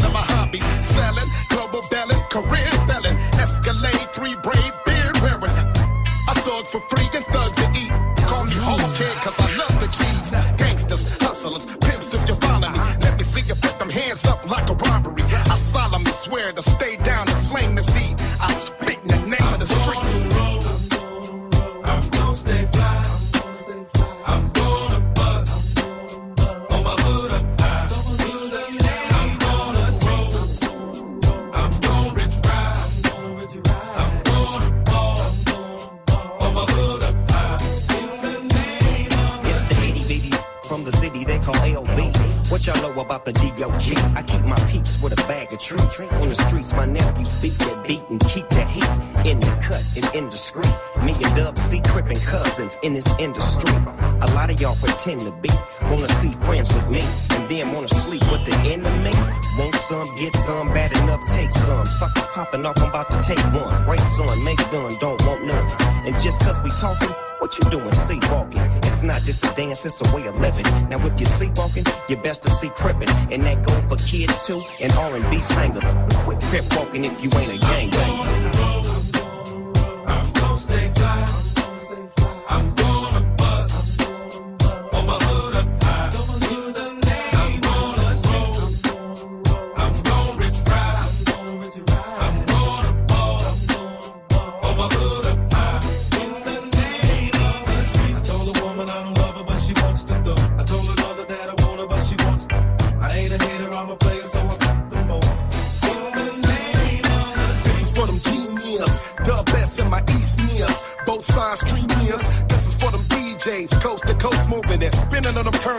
treats. On the streets, my nephews beat that beat and keep that heat in the cut and indiscreet. Me and Dub C crippin' cousins in this industry. A lot of y'all pretend to be, wanna see friends with me, and then wanna sleep with the enemy. Want some, get some, bad enough, take some. Suckers popping off, I'm about to take one. Break some, make it done, don't want none. And just cause we talking, what you doing, see walking? Not just a dance, it's a way of living. Now if you see walking, you best to see crippin', and that go for kids too, and R&B singer. Quit crip walking if you ain't a gang I'm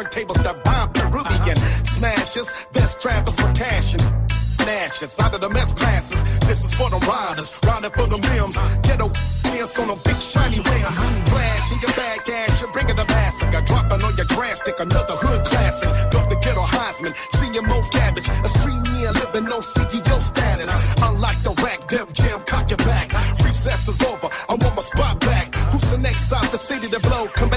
turntables that bomb Peruvian smashes. Best trappers for cash and ashes out of the mess classes. This is for the riders, riding for them limbs. Ghetto dance on them big shiny rims. Flash in your bag, ass, you're bringing the massacre. Dropping on your drastic, another hood classic. Drop the ghetto Heisman, seeing more cabbage. A stream year living no CEO status. Unlike the rack, Def Jam, cock your back. Recess is over, I want my spot back. Who's the next out the city to blow? Coming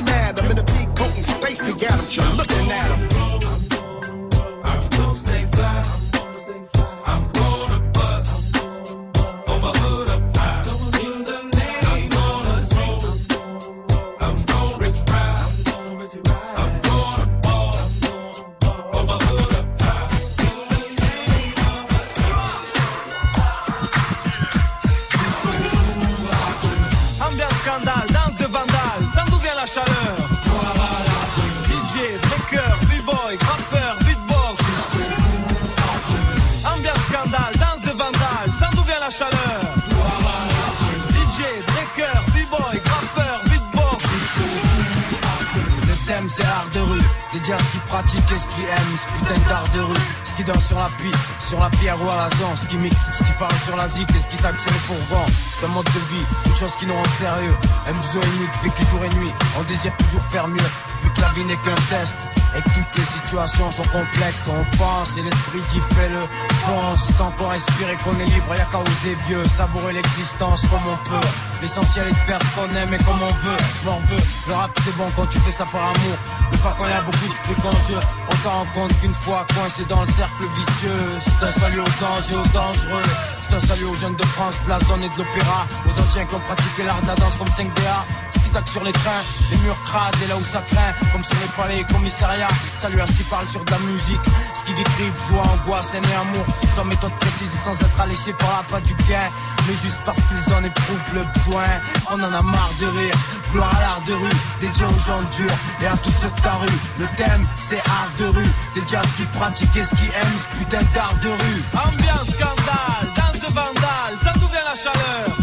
c'est art de rue, de dire ce qu'ils pratiquent et ce qu'ils aiment, ce putain d'art de rue. Ce qui danse sur la piste, sur la pierre ou à la zone, ce qui mixe, ce qui parle sur la zik et ce qui taxe sur les fourgons. C'est un mode de vie, une chose qui nous rend sérieux. Un besoin unique, vécu jour et nuit, on désire toujours faire mieux. Vu que la vie n'est qu'un test, et que toutes les situations sont complexes, on pense et l'esprit qui fait le pense. Tant qu'on respire et qu'on est libre, y'a qu'à oser vieux, savourer l'existence comme on peut. L'essentiel est de faire ce qu'on aime et comme on veut. Je m'en veux, le rap c'est bon quand tu fais ça par amour. Mais pas quand y a beaucoup de fric en. On s'en rend compte qu'une fois coincé dans le cercle vicieux, c'est un salut aux anges aux dangereux. C'est un salut aux jeunes de France, de la zone et de l'opéra. Aux anciens qui ont pratiqué l'art de la danse comme 5DA. Ce qui taque sur les trains, les murs crades et là où ça craint. Comme sur les palais commissariats. Salut à ce qui parle sur de la musique. Ce qui décrit joie, angoisse, haine et amour. Sans méthode précise et sans être alléché par la pas du gain. Mais juste parce qu'ils en éprouvent le besoin. On en a marre de rire. Gloire à l'art de rue, dédié aux gens durs et à tous ceux de rue. Le thème, c'est art de rue. Dédié à ce qui pratiquent et ce qui aiment ce putain d'art de rue. Ambiance scandale, danse de vandale, ça vient la chaleur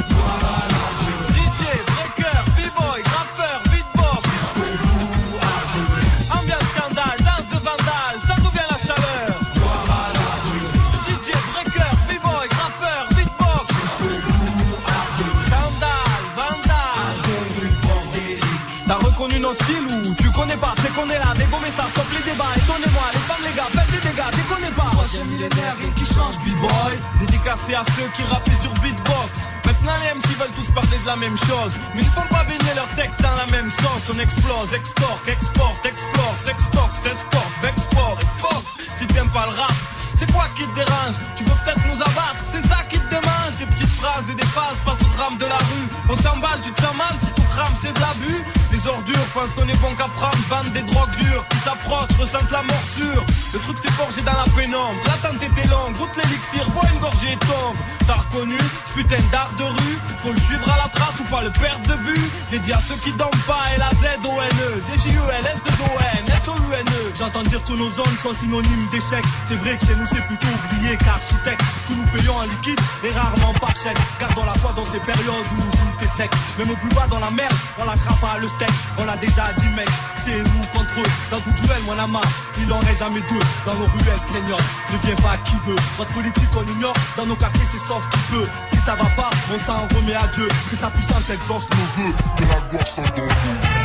tu connais pas C'est qu'on est là, dégommez ça, stop les débats. Étonnez-moi, les femmes, les gars, faites des dégâts, déconnez pas. Troisième millénaire, rien qui change, b-boy. Dédicacé à ceux qui rappaient sur beatbox. Maintenant les MC veulent tous parler de la même chose. Mais ils font pas baigner leurs textes dans la même sauce. On explose, extorque, exporte, explore Sextoque, s'escorte, vexport et fuck. Si t'aimes pas le rap c'est quoi qui te dérange? Tu veux peut-être nous abattre, c'est ça qui te démange. Des petites phrases et des phases face de la rue On s'emballe, tu te sens mal si tout crame c'est de l'abus Les ordures pensent qu'on est bon qu'à prendre Vendent des drogues dures qui s'approchent, ressentent la morsure Le truc c'est forgé dans la pénombre L'attente était longue, goûte l'élixir, bois une gorgée tombe T'as reconnu ce putain d'art de rue Faut le suivre à la trace ou pas le perdre de vue Dédié à ceux qui dorment pas et la Z-O-N-E D-J-E-L-S-2-O-N sont haineux. J'entends dire que nos zones sont synonymes d'échec. C'est vrai que chez nous c'est plutôt ouvrier qu'architecte. Que nous payons en liquide et rarement par chèque. Gardons la foi dans ces périodes où tout est sec. Même au plus bas dans la merde, on lâchera pas le steak. On l'a déjà dit mec, c'est nous contre eux. Dans tout duel, mon ama, il en est jamais deux. Dans nos ruelles, seigneur, ne viens pas qui veut. Votre politique on ignore, dans nos quartiers c'est sauf qui peut. Si ça va pas, on s'en remet à Dieu. Que sa puissance exauce nos vœux. Que la gloire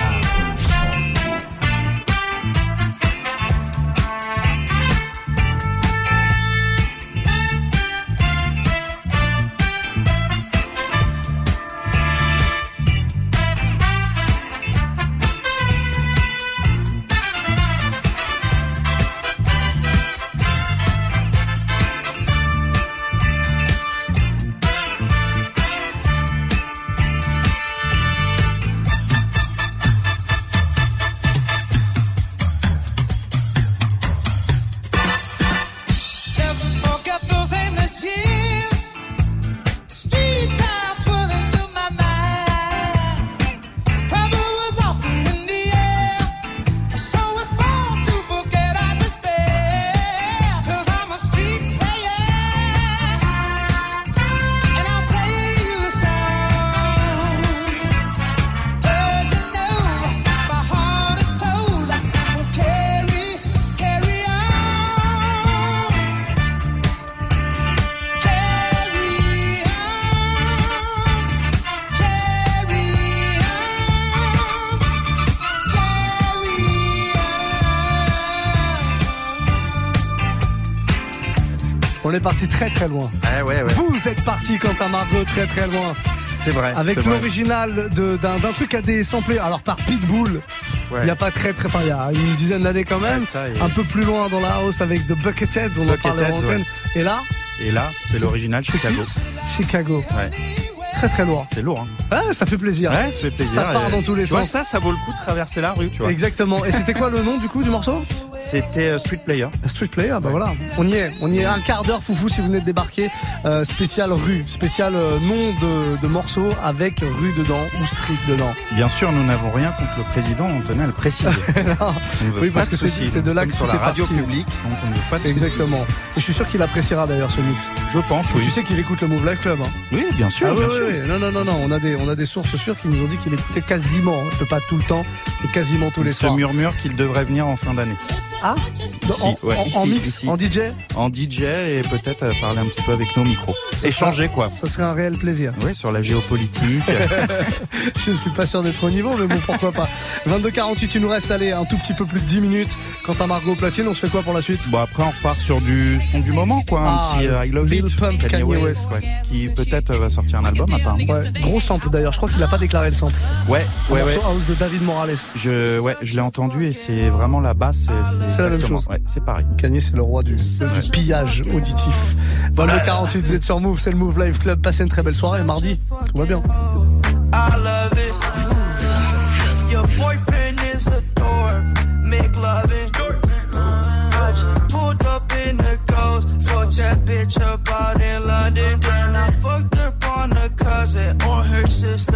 est parti très très loin. Ouais, ouais. Vous êtes parti, Quentin Margot, très très loin. C'est vrai. Avec l'original d'un truc à des samplés. Alors par Pitbull, il n'y a pas très très, enfin il y a une dizaine d'années quand même. Ouais, ça, et- Un peu plus loin dans la house avec The Bucketheads, on en parlait en antenne. ouais. Et là, Et là, c'est l'original Chicago. Chicago. Très très lourd. C'est lourd. Hein. Ah, ça fait plaisir. Ouais, ça fait plaisir. Ça part Et- dans tous les tu vois, sens. ça, ça vaut le coup de traverser la rue, tu vois. Exactement. Et c'était quoi le nom du coup du morceau? C'était euh, Street Player. Street Player, bah voilà. On y est. On y est un quart d'heure foufou si vous venez de débarquer. Euh, spécial rue, spécial euh, nom de, de morceau avec rue dedans ou street dedans. Bien sûr, nous n'avons rien contre le président, on tenait à le préciser. [LAUGHS] Non. On ne veut Oui, parce que c'est- de là que sur la radio publique, donc on ne veut pas de soucis. Exactement. Et je suis sûr qu'il appréciera d'ailleurs ce mix. Je pense, oui. Tu sais qu'il écoute le Move Life Club. Hein. Oui, bien sûr, Ah oui, bien oui, sûr. oui. Non, non, non, non. On a des, on a des sources sûres qui nous ont dit qu'il écoutait quasiment, hein. peut pas tout le temps, mais quasiment tous les Il se soirs. murmure qu'il devrait venir en fin d'année. Ah en, Ici, ouais, en- en ici, mix, ici. en DJ En DJ et peut-être euh, parler un petit peu avec nos micros. Ça Échanger sera- quoi. Ça serait un réel plaisir. Oui, sur la géopolitique. [LAUGHS] Je suis pas sûr d'être au niveau, mais bon, pourquoi pas. 22-48, il nous reste allez, un tout petit peu plus de 10 minutes. Quant à Margot Platine, on se fait quoi pour la suite? Bon après on repart sur du son du moment quoi, un Ah, petit euh, I Love It, Pump, Kanye West. ouais, qui peut-être euh, va sortir un album apparemment. Ouais, gros sample d'ailleurs. Je crois qu'il a pas déclaré le sample. Ouais, ouais, ouais. house de David Morales. Je, ouais, je l'ai entendu et c'est vraiment la basse. C'est la même chose. Ouais, c'est pareil. Kanye, c'est le roi du, du pillage auditif. 22-48, vous êtes sur Move, c'est le Move Live Club. Passez une très belle soirée. Mardi, tout va bien. I love it. Your boyfriend is a dork. Make loving. I just pulled up in the ghost. Fucked that bitch up out in London. Then I fucked up on the cousin or her sister.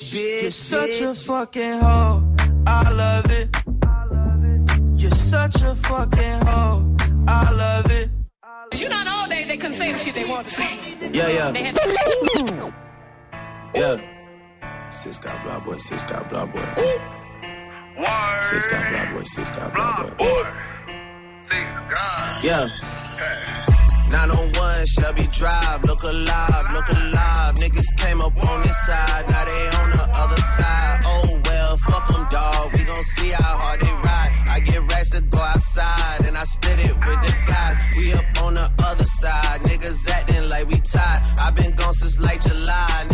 bitch. You're such a fucking hoe. I love it. You're such a fucking hoe. I love it. You know, all day they couldn't say the shit they want to say. Yeah, yeah. They had Yeah. Sis got blah boy, sis got blah boy. Sis got blah boy, sis got blah boy. Yeah. 901 Shelby Drive, look alive, look alive. Niggas came up on this side, now they on the other side. Oh well, fuck them, dog. We gon' see how hard they ride. I get racks to go outside, and I spit it with the guys. We up on the other side, niggas acting like we tied. i been gone since like July,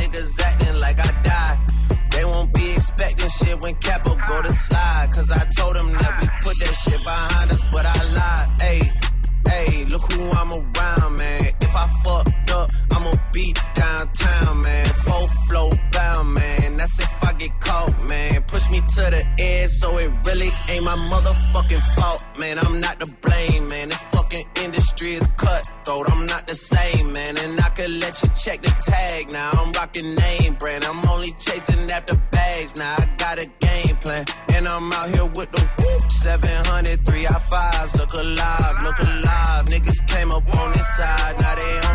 motherfucking fault, man. I'm not to blame, man. This fucking industry is cutthroat. I'm not the same, man. And I could let you check the tag now. I'm rocking name brand. I'm only chasing after bags now. I got a game plan. And I'm out here with the whoop. 700, 3 I 5s. Look alive, look alive. Niggas came up on this side. Now they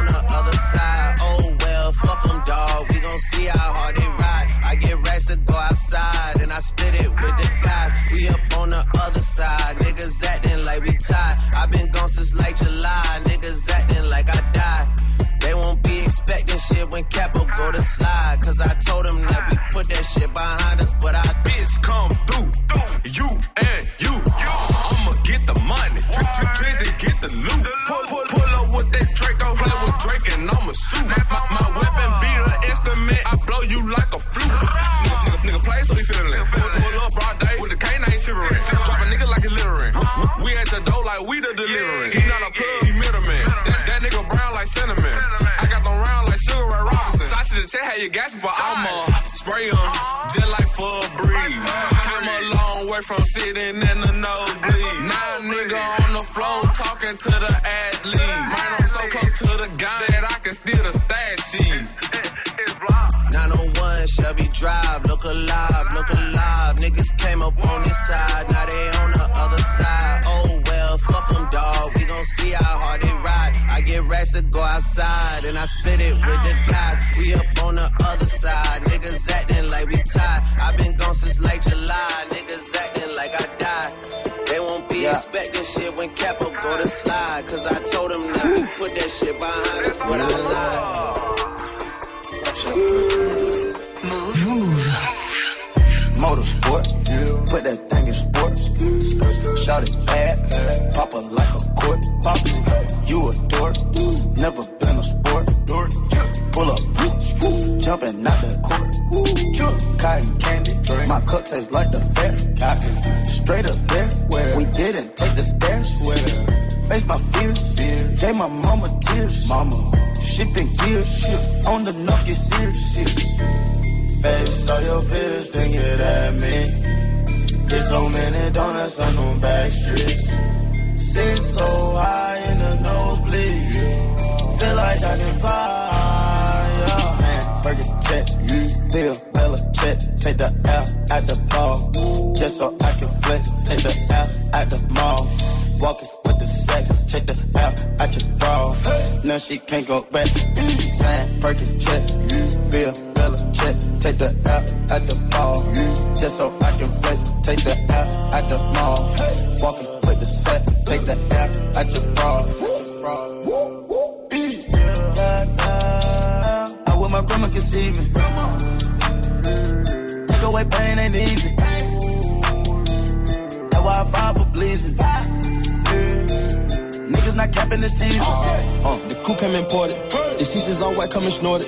long from sitting in the nosebleed. Now nigga on the floor talking to the athlete. Man, I'm so close to the gun that I can steal the stash sheets. 901 Shelby Drive, look alive, look alive. Niggas came up on this side, now they on the other side. Oh well, fuck them, dog. We gon' see how hard they ride. I get racks to go outside, and I split it with the guys. We up on the other side, niggas acting like we tied. i been gone since like July, Won't expecting shit when Capo go to slide. Cause I told them that we put that shit behind us, but I lied. Move. Move. Motorsport. Put that thing in sports. Shout it bad. Pop it like a court. Pop. You a dork. Never been a sport. Pull up. Jumping out the court. Cotton candy. My cup tastes like the fair. Straight Gave my mama tears. Mama. Shifting gears. On the knock, get serious. Face all your fears, then get at me. There's so many donuts on them back streets. Sit so high in the nosebleed. Feel like I can fly. Yeah. Burger check, Bill, Bella check. Take the L at the ball. Just so I can flex. Take the L at the mall. Walking the sex. Take the L at your bra. Now she can't go back. Saying, burger check, Bill, Bella check. Take the L at the ball. Just so I can flex. Take the L at the mall. Walking with the set. Take the L at your bra. I with my grandma conceiving. Take away pain ain't easy. Not capping the season. Uh, the coup came imported. The seasons all white, coming snorted.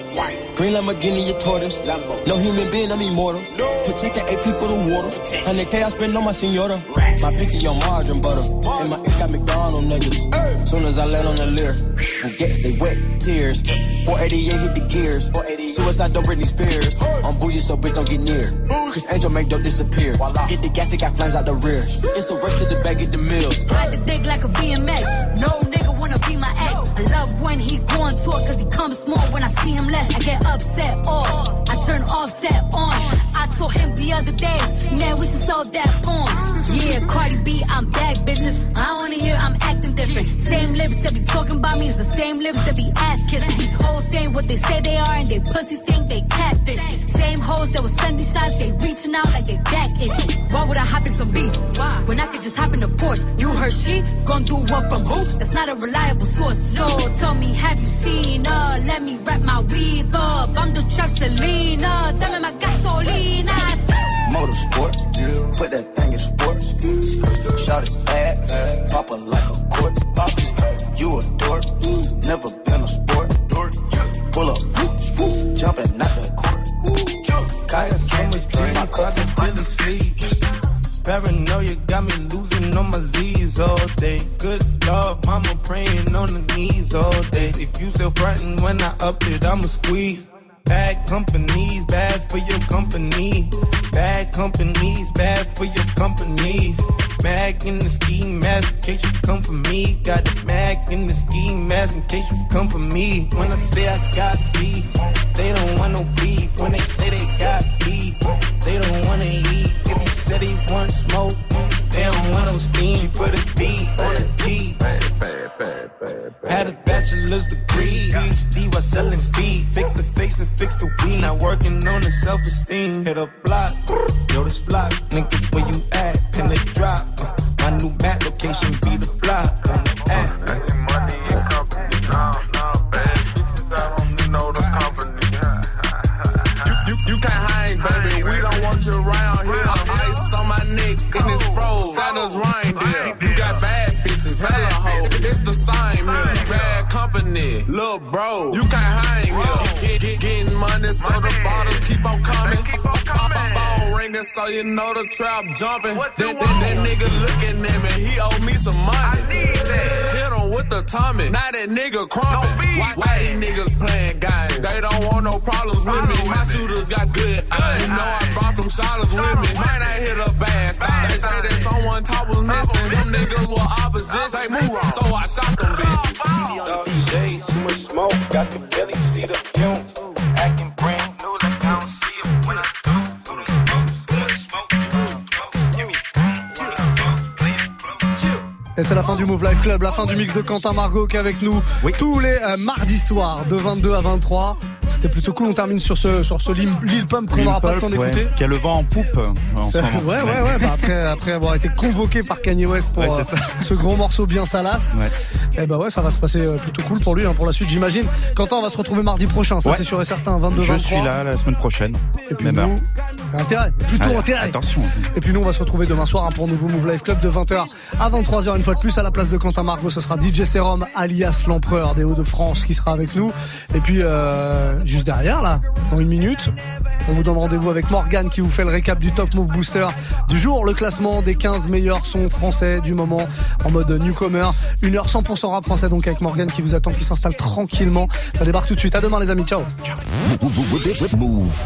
Green Lamborghini, your tortoise. No human being, I'm immortal. Protect the AP for the water. 100K I spend on my senora. My pinky on margarine butter. And my ink got McDonald niggas. Soon as I land on the lyre, who gets they wet tears. 488 hit the gears. Suicide, don't Britney Spears. I'm bougie, so bitch don't get near. Criss Angel make dope disappear. Hit the gas, it got flames out the rear. It's a rush to the bag, get the mills. Ride the dick like a BMX. No love when he go on tour cause he comes small. When I see him less, I get upset off. I turn offset on. I told him the other day, man, we should sell that porn. Yeah, Cardi B, I'm back, bitches. I wanna hear I'm acting different. Same lips that be talking about me is the same lips that be ass kissing. These hoes saying what they say they are and they pussies think they catfish. Same hoes that was sending shots, they reaching out like they back itching. Why would I hop in some beef? When I could just hop in a Porsche. You heard she gon' do what from who? That's not a reliable source. So tell me, have you seen her? Let me wrap my weave up. I'm the trap Selena. Dame my gasolina. Motorsport, put that thing in sports. Shot it bad, pop a Paranoia got me losing on my Z's all day. Good Lord, mama praying on the knees all day. If you still frontin' when I up it, I'ma squeeze. Bad companies, bad for your company. Bad companies, bad for your company. Mag in the ski mask in case you come for me. Got the mag in the ski mask in case you come for me. When I say I got beef, they don't want no beef. When they say they got beef, they don't wanna eat. He want smoke, they don't want no steam. She put a B on a T. Had a bachelor's degree, PhD while selling speed. Fix the face and fix the weed. Now working on the self-esteem. Hit a block, yo this flock. Nigga, where you at? Pin the drop. Uh, my new map location be the block on the app. Santa's reindeer. You got bad bitches, hella hoes. It's the same here. Bad company, little bro. You can't hang here. Get, get, getting money, so the bottles keep on coming. Phone ringing, so you know the trap jumping. That, that, that nigga looking at me, he owe me some money. Hit him with the Tommy. Now that nigga crumping. Why, why these niggas playing games? They don't want no problems with me. My shooters got good aim. You know I brought them shotters with me. Might not hit a bad stop. They say that someone top was missing. Them niggas were opposition. Say move on. So I shot them bitches. Dog shades, too much smoke. Got the belly, see the fumes. Acting Et c'est la fin du Move Life Club, la fin du mix de Quentin Margot qui est avec nous tous les euh, mardis soirs de 22 à 23. C'était plutôt cool, on termine sur ce, sur ce Lil, Pump qu'on n'aura pas le temps ouais, d'écouter. qui a le vent en poupe euh, en ce moment. [LAUGHS] Ouais, ouais, ouais. Bah après, après avoir été convoqué par Kanye West pour Ouais, euh, [LAUGHS] ce gros morceau bien salace, et bah ouais, ça va se passer plutôt cool pour lui, hein, pour la suite, j'imagine. Quentin, on va se retrouver mardi prochain, ça c'est sûr et certain, 22 Je 23. suis là la semaine prochaine. Et puis Même heure. Intérêt, plutôt Allez, intérêt. Attention. Et puis nous, on va se retrouver demain soir hein, pour un nouveau Move Life Club de 20h à 23h. Une fois de plus, à la place de Quentin Margot, ce sera DJ Serum, alias l'empereur des Hauts-de-France, qui sera avec nous. Et puis, euh, juste derrière, là, dans une minute, on vous donne rendez-vous avec Morgan qui vous fait le récap du Top Move Booster du jour, le classement des 15 meilleurs sons français du moment en mode newcomer. Une heure 100% rap français, donc avec Morgan qui vous attend, qui s'installe tranquillement. Ça débarque tout de suite. À demain, les amis. Ciao. Move.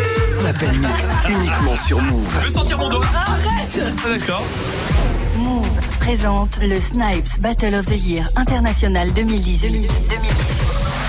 Snap and Mix, uniquement sur Move. Je veux sentir mon doigt. Arrête Ah, D'accord. Move présente le Snipes Battle of the Year International 2018.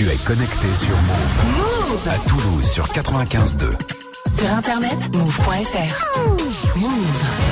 Tu es connecté sur Move. Move À Toulouse sur 95.2. Sur internet, move.fr. Move.